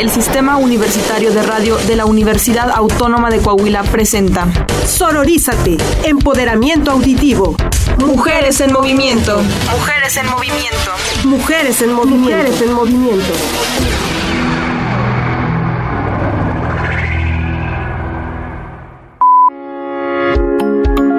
el Sistema Universitario de Radio de la Universidad Autónoma de Coahuila presenta Sororízate, empoderamiento auditivo. Mujeres en movimiento. Mujeres en movimiento. Mujeres en movimiento. Mujeres en movimiento.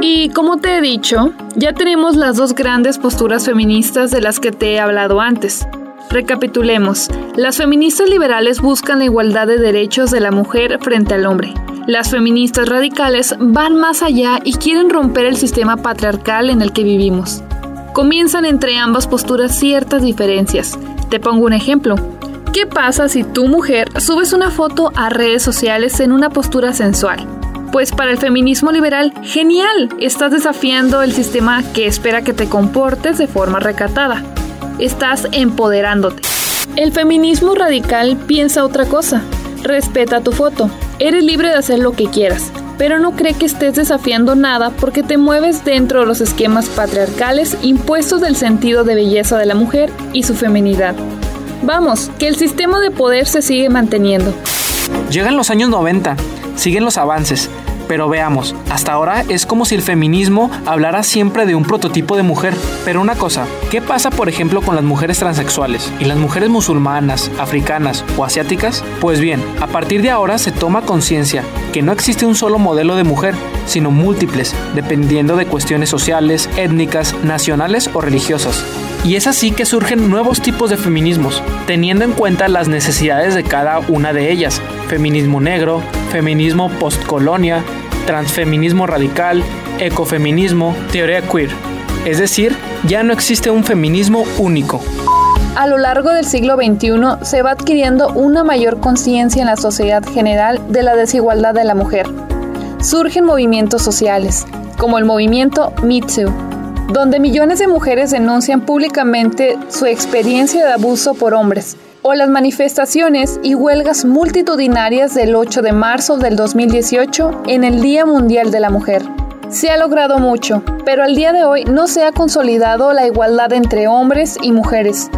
Y como te he dicho, ya tenemos las dos grandes posturas feministas de las que te he hablado antes. Recapitulemos, las feministas liberales buscan la igualdad de derechos de la mujer frente al hombre. Las feministas radicales van más allá y quieren romper el sistema patriarcal en el que vivimos. Comienzan entre ambas posturas ciertas diferencias. Te pongo un ejemplo. ¿Qué pasa si tu mujer subes una foto a redes sociales en una postura sensual? Pues para el feminismo liberal, genial, estás desafiando el sistema que espera que te comportes de forma recatada. Estás empoderándote. El feminismo radical piensa otra cosa. Respeta tu foto. Eres libre de hacer lo que quieras, pero no cree que estés desafiando nada porque te mueves dentro de los esquemas patriarcales impuestos del sentido de belleza de la mujer y su feminidad. Vamos, que el sistema de poder se sigue manteniendo. Llegan los años 90, siguen los avances, pero veamos, hasta ahora es como si el feminismo hablara siempre de un prototipo de mujer. Pero una cosa, ¿qué pasa por ejemplo con las mujeres transexuales y las mujeres musulmanas, africanas o asiáticas? Pues bien, a partir de ahora se toma conciencia que no existe un solo modelo de mujer, sino múltiples, dependiendo de cuestiones sociales, étnicas, nacionales o religiosas. Y es así que surgen nuevos tipos de feminismos, teniendo en cuenta las necesidades de cada una de ellas. Feminismo negro, feminismo postcolonia, transfeminismo radical, ecofeminismo, teoría queer. Es decir, ya no existe un feminismo único. A lo largo del siglo XXI se va adquiriendo una mayor conciencia en la sociedad general de la desigualdad de la mujer. Surgen movimientos sociales, como el movimiento Mitsu, donde millones de mujeres denuncian públicamente su experiencia de abuso por hombres, o las manifestaciones y huelgas multitudinarias del 8 de marzo del 2018 en el Día Mundial de la Mujer. Se ha logrado mucho, pero al día de hoy no se ha consolidado la igualdad entre hombres y mujeres.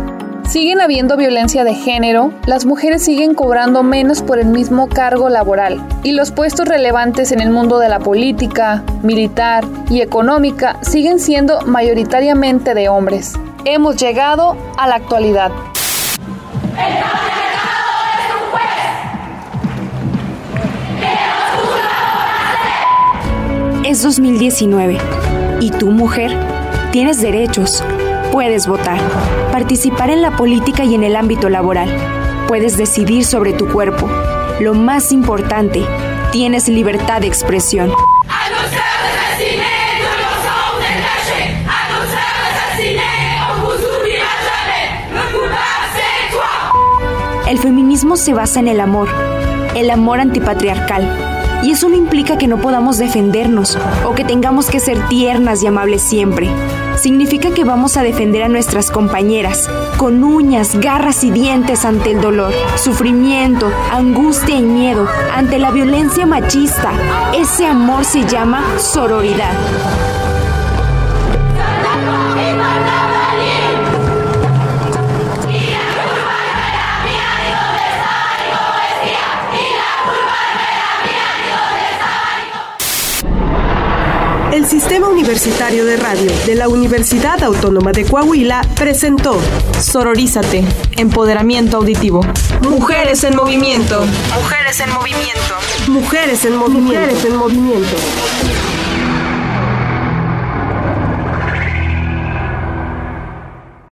Siguen habiendo violencia de género, las mujeres siguen cobrando menos por el mismo cargo laboral y los puestos relevantes en el mundo de la política, militar y económica siguen siendo mayoritariamente de hombres. Hemos llegado a la actualidad. Es 2019 y tú, mujer, tienes derechos. Puedes votar, participar en la política y en el ámbito laboral. Puedes decidir sobre tu cuerpo. Lo más importante, tienes libertad de expresión. El feminismo se basa en el amor, el amor antipatriarcal. Y eso no implica que no podamos defendernos o que tengamos que ser tiernas y amables siempre. Significa que vamos a defender a nuestras compañeras con uñas, garras y dientes ante el dolor, sufrimiento, angustia y miedo, ante la violencia machista. Ese amor se llama sororidad. El Sistema Universitario de Radio de la Universidad Autónoma de Coahuila presentó Sororízate, empoderamiento auditivo. Mujeres en movimiento. Mujeres en movimiento. Mujeres en movimiento. Mujeres en movimiento.